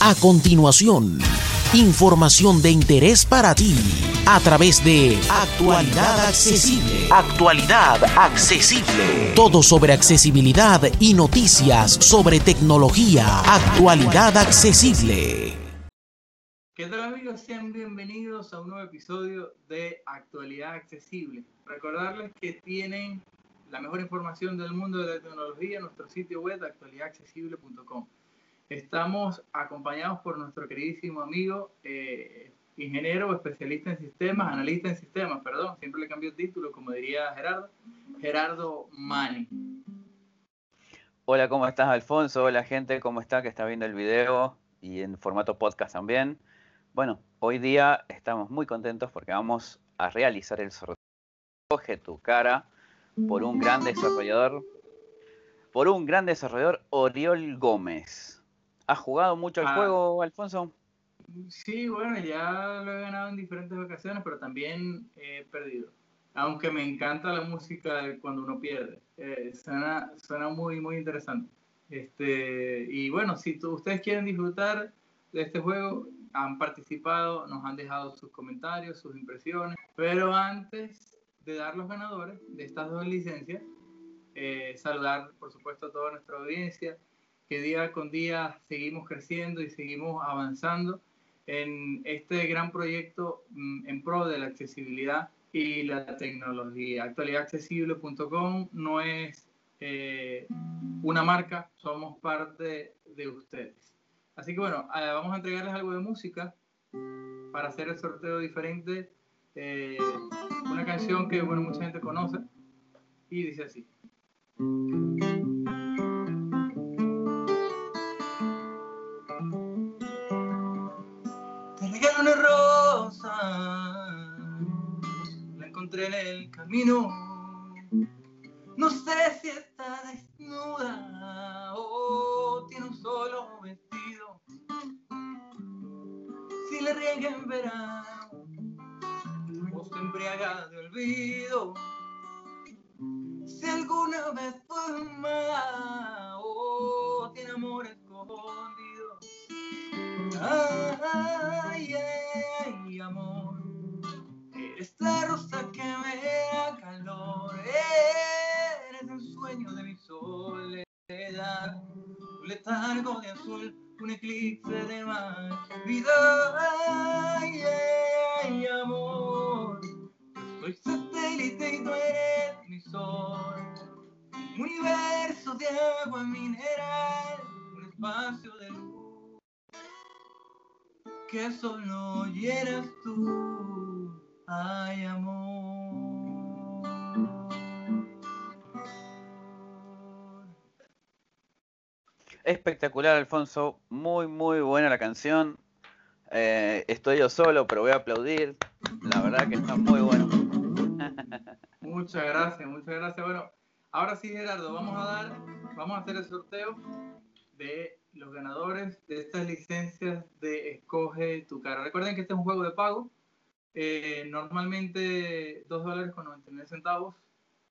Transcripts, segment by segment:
A continuación, información de interés para ti a través de Actualidad Accesible. Actualidad Accesible. Todo sobre accesibilidad y noticias sobre tecnología. Actualidad Accesible. ¿Qué tal amigos? Sean bienvenidos a un nuevo episodio de Actualidad Accesible. Recordarles que tienen la mejor información del mundo de la tecnología en nuestro sitio web actualidadaccesible.com. Estamos acompañados por nuestro queridísimo amigo, eh, ingeniero especialista en sistemas, analista en sistemas, perdón, siempre le cambió el título, como diría Gerardo, Gerardo Mani. Hola, ¿cómo estás, Alfonso? Hola, gente, ¿cómo está que está viendo el video y en formato podcast también? Bueno, hoy día estamos muy contentos porque vamos a realizar el sorteo Coge tu cara por un gran desarrollador, por un gran desarrollador, Oriol Gómez. ¿Has jugado mucho el ah. juego, Alfonso? Sí, bueno, ya lo he ganado en diferentes ocasiones, pero también he perdido. Aunque me encanta la música cuando uno pierde. Eh, suena, suena muy, muy interesante. Este, y bueno, si ustedes quieren disfrutar de este juego, han participado, nos han dejado sus comentarios, sus impresiones. Pero antes de dar los ganadores de estas dos licencias, eh, saludar, por supuesto, a toda nuestra audiencia que día con día seguimos creciendo y seguimos avanzando en este gran proyecto mm, en pro de la accesibilidad y la tecnología. Actualidadaccesible.com no es eh, una marca, somos parte de ustedes. Así que bueno, eh, vamos a entregarles algo de música para hacer el sorteo diferente. Eh, una canción que bueno, mucha gente conoce y dice así. Encontré en el camino. No sé si está desnuda o tiene un solo vestido. Si le riega en verano o se embriaga de olvido. Si alguna vez eres la rosa que me da calor, eres el sueño de mi soledad, un letargo de azul, un eclipse de mar, vida, ay, amor, soy satélite y tú eres mi sol, un universo de agua mineral, un espacio de luz que solo eras tú, ay amor. Espectacular, Alfonso. Muy, muy buena la canción. Eh, estoy yo solo, pero voy a aplaudir. La verdad que está muy bueno. Muchas gracias, muchas gracias. Bueno, ahora sí, Gerardo, vamos a dar, vamos a hacer el sorteo de los ganadores de estas licencias de Escoge tu cara. Recuerden que este es un juego de pago. Eh, normalmente 2 dólares con 99 centavos,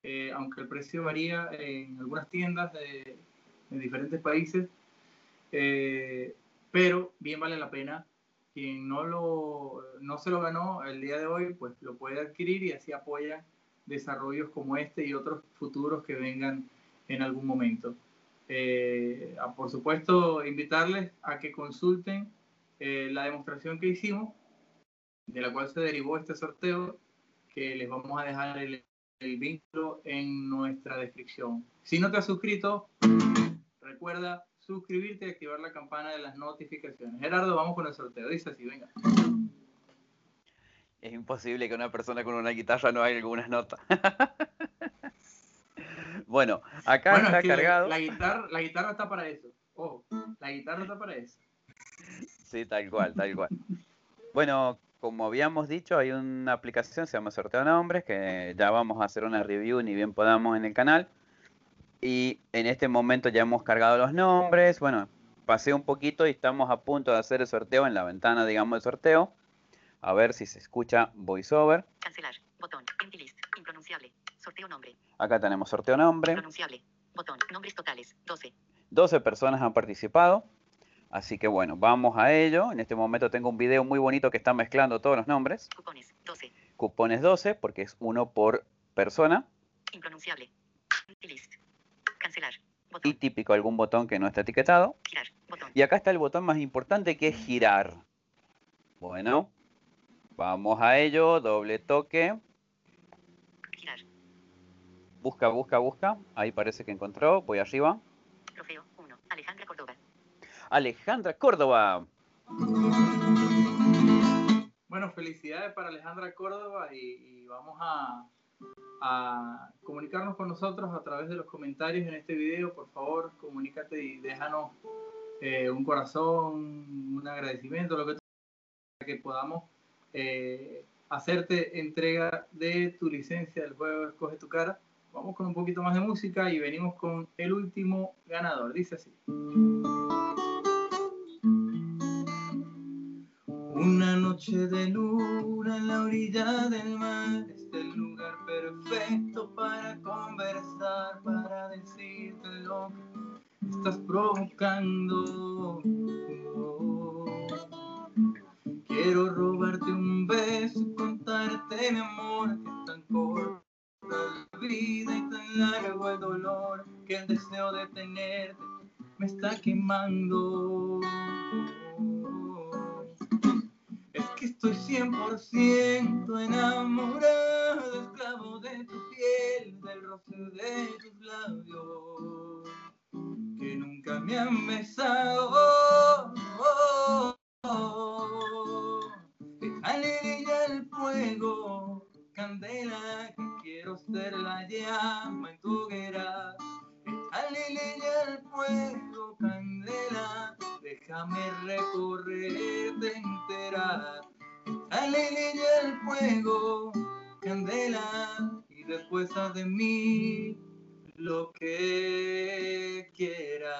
eh, aunque el precio varía en algunas tiendas de, en diferentes países. Eh, pero bien vale la pena. Quien no, lo, no se lo ganó el día de hoy, pues lo puede adquirir y así apoya desarrollos como este y otros futuros que vengan en algún momento. Eh, por supuesto, invitarles a que consulten eh, la demostración que hicimos, de la cual se derivó este sorteo, que les vamos a dejar el, el vínculo en nuestra descripción. Si no te has suscrito, recuerda suscribirte y activar la campana de las notificaciones. Gerardo, vamos con el sorteo. Dice así, venga. Es imposible que una persona con una guitarra no haga algunas notas. Bueno, acá está cargado. La, guitarra, la guitarra está para eso. Ojo, la guitarra está para eso. Sí, tal cual, tal cual. Bueno, como habíamos dicho, hay una aplicación, se llama Sorteo de Nombres, que ya vamos a hacer una review ni bien podamos en el canal. Y en este momento ya hemos cargado los nombres. Bueno, pasé un poquito y estamos a punto de hacer el sorteo en la ventana, digamos, de sorteo. A ver si se escucha voiceover. Cancelar, botón, empty list, impronunciable, Sorteo nombre. Acá tenemos sorteo nombre. Pronunciable. Botón. Nombres totales. 12. 12 personas han participado. Así que bueno, vamos a ello. En este momento tengo un video muy bonito que está mezclando todos los nombres. Cupones 12. Cupones 12, porque es uno por persona. Impronunciable. List. Cancelar. Y Botón. típico algún botón que no está etiquetado. Girar. Botón. Y acá está el botón más importante que es girar. Bueno, vamos a ello. Doble toque. Girar. Busca, busca, busca. Ahí parece que encontró. Voy arriba. Trofeo 1. Alejandra Córdoba. Alejandra Córdoba. Bueno, felicidades para Alejandra Córdoba y, vamos a, comunicarnos con nosotros a través de los comentarios en este video. Por favor, comunícate y déjanos eh, un corazón, un agradecimiento, lo que tú que podamos eh, hacerte entrega de tu licencia del juego Escoge tu cara. Vamos con un poquito más de música y venimos con el último ganador. Dice así. Una noche de luna en la orilla del mar es el lugar perfecto para conversar, para decirte lo que estás provocando. Quiero robarte un beso y contarte mi amor que es tan corta la vida y tan largo el dolor que el deseo de tenerte me está quemando. 100% enamorado, esclavo de tu piel, del roce de tus labios, que nunca me han besado. Déjale brillar el fuego, candela, que quiero ser la llama en tu hoguera. Brillar el fuego, candela, déjame recorrerte entera. Leña al fuego, candela, y después haz de mí lo que quieras.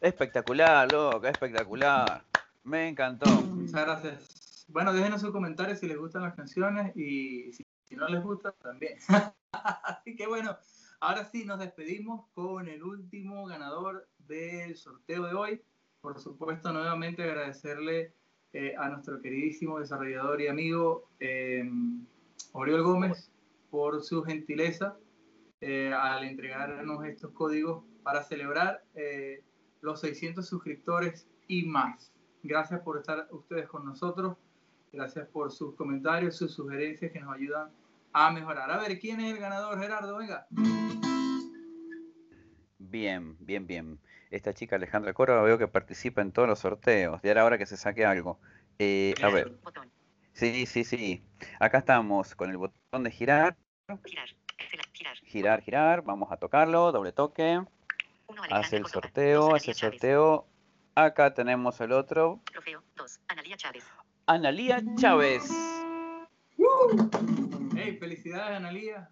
Espectacular, loco, espectacular. Me encantó. Muchas gracias. Bueno, déjenos sus comentarios si les gustan las canciones y si, si no les gusta también. Así que bueno, ahora sí nos despedimos con el último ganador del sorteo de hoy. Por supuesto, nuevamente agradecerle eh, a nuestro queridísimo desarrollador y amigo eh, Oriol Gómez por su gentileza eh, al entregarnos estos códigos para celebrar eh, los 600 suscriptores y más. Gracias por estar ustedes con nosotros. Gracias por sus comentarios, sus sugerencias que nos ayudan a mejorar. A ver, ¿quién es el ganador, Gerardo? Venga. Bien, bien, bien. Esta chica Alejandra Córdoba veo que participa en todos los sorteos. Ya era hora que se saque algo. Eh, a ver, Botón. sí, sí, sí. Acá estamos con el botón de girar, Girar. Excel- Girar. girar, girar. Vamos a tocarlo, doble toque. Uno, Hace el sorteo, Dos, hace el sorteo. Acá tenemos el otro. Trofeo 2. Analía Chávez. Analía Chávez. Hey, felicidades, Analía.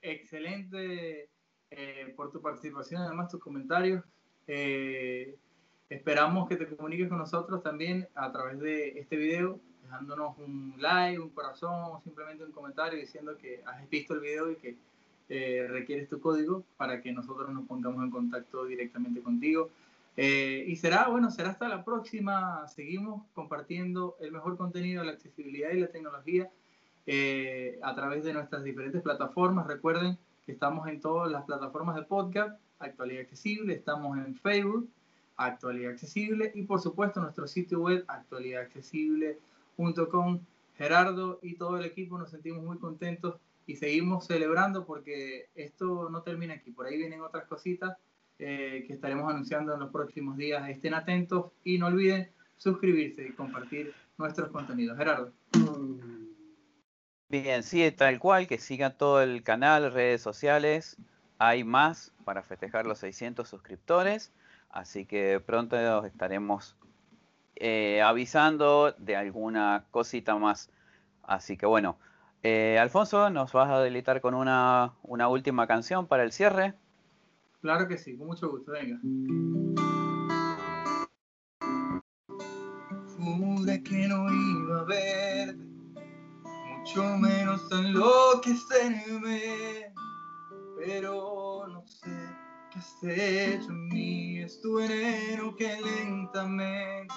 Excelente eh, por tu participación, además tus comentarios. Eh, esperamos que te comuniques con nosotros también a través de este video, dejándonos un like, un corazón o simplemente un comentario diciendo que has visto el video y que eh, requieres tu código para que nosotros nos pongamos en contacto directamente contigo. Eh, y será, bueno, será hasta la próxima. Seguimos compartiendo el mejor contenido, la accesibilidad y la tecnología eh, a través de nuestras diferentes plataformas. Recuerden estamos en todas las plataformas de podcast, Actualidad Accesible, estamos en Facebook, Actualidad Accesible y por supuesto nuestro sitio web actualidadaccesible.com. Gerardo y todo el equipo nos sentimos muy contentos y seguimos celebrando porque esto no termina aquí. Por ahí vienen otras cositas eh, que estaremos anunciando en los próximos días. Estén atentos y no olviden suscribirse y compartir nuestros contenidos. Gerardo. Bien, sí, tal cual, que sigan todo el canal, redes sociales. Hay más para festejar los 600 suscriptores, así que pronto os estaremos eh, avisando de alguna cosita más. Así que bueno, eh, Alfonso, ¿nos vas a deleitar con una, una última canción para el cierre? Claro que sí, con mucho gusto. Venga. Que no iba a mucho menos enloquecerme, pero no sé has hecho en mí es tu veneno que lentamente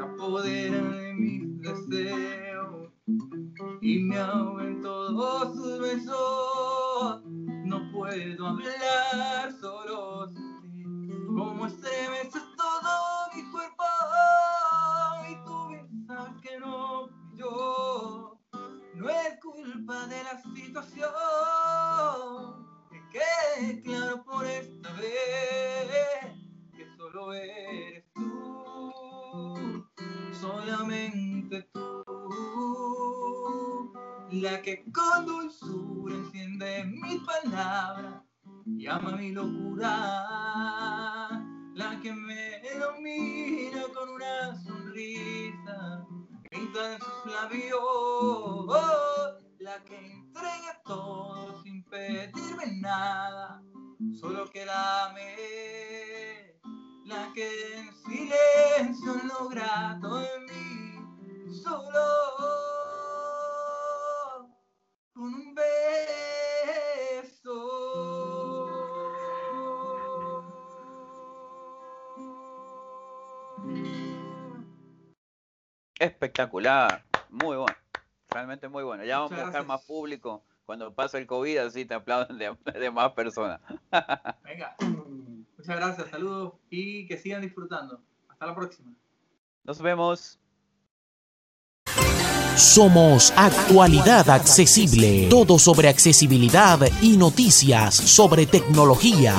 apodera de mis deseos y me ahoga en todos tus besos. No puedo hablar solo sin ti, como estremeces que quede claro por esta vez que solo eres tú, solamente tú, la que con dulzura enciende mis palabras y ama mi locura, la que me domina con una sonrisa pinta en sus labios, la que entrega todo sin pedirme nada, solo que la amé, la que en silencio logra todo en mí, solo con un beso. Espectacular, muy bueno, realmente muy bueno. Ya vamos Muchas a buscar más público cuando pase el COVID, así te aplauden de, de más personas. Venga, muchas gracias, saludos y que sigan disfrutando. Hasta la próxima. Nos vemos. Somos Actualidad Accesible. Todo sobre accesibilidad y noticias sobre tecnología.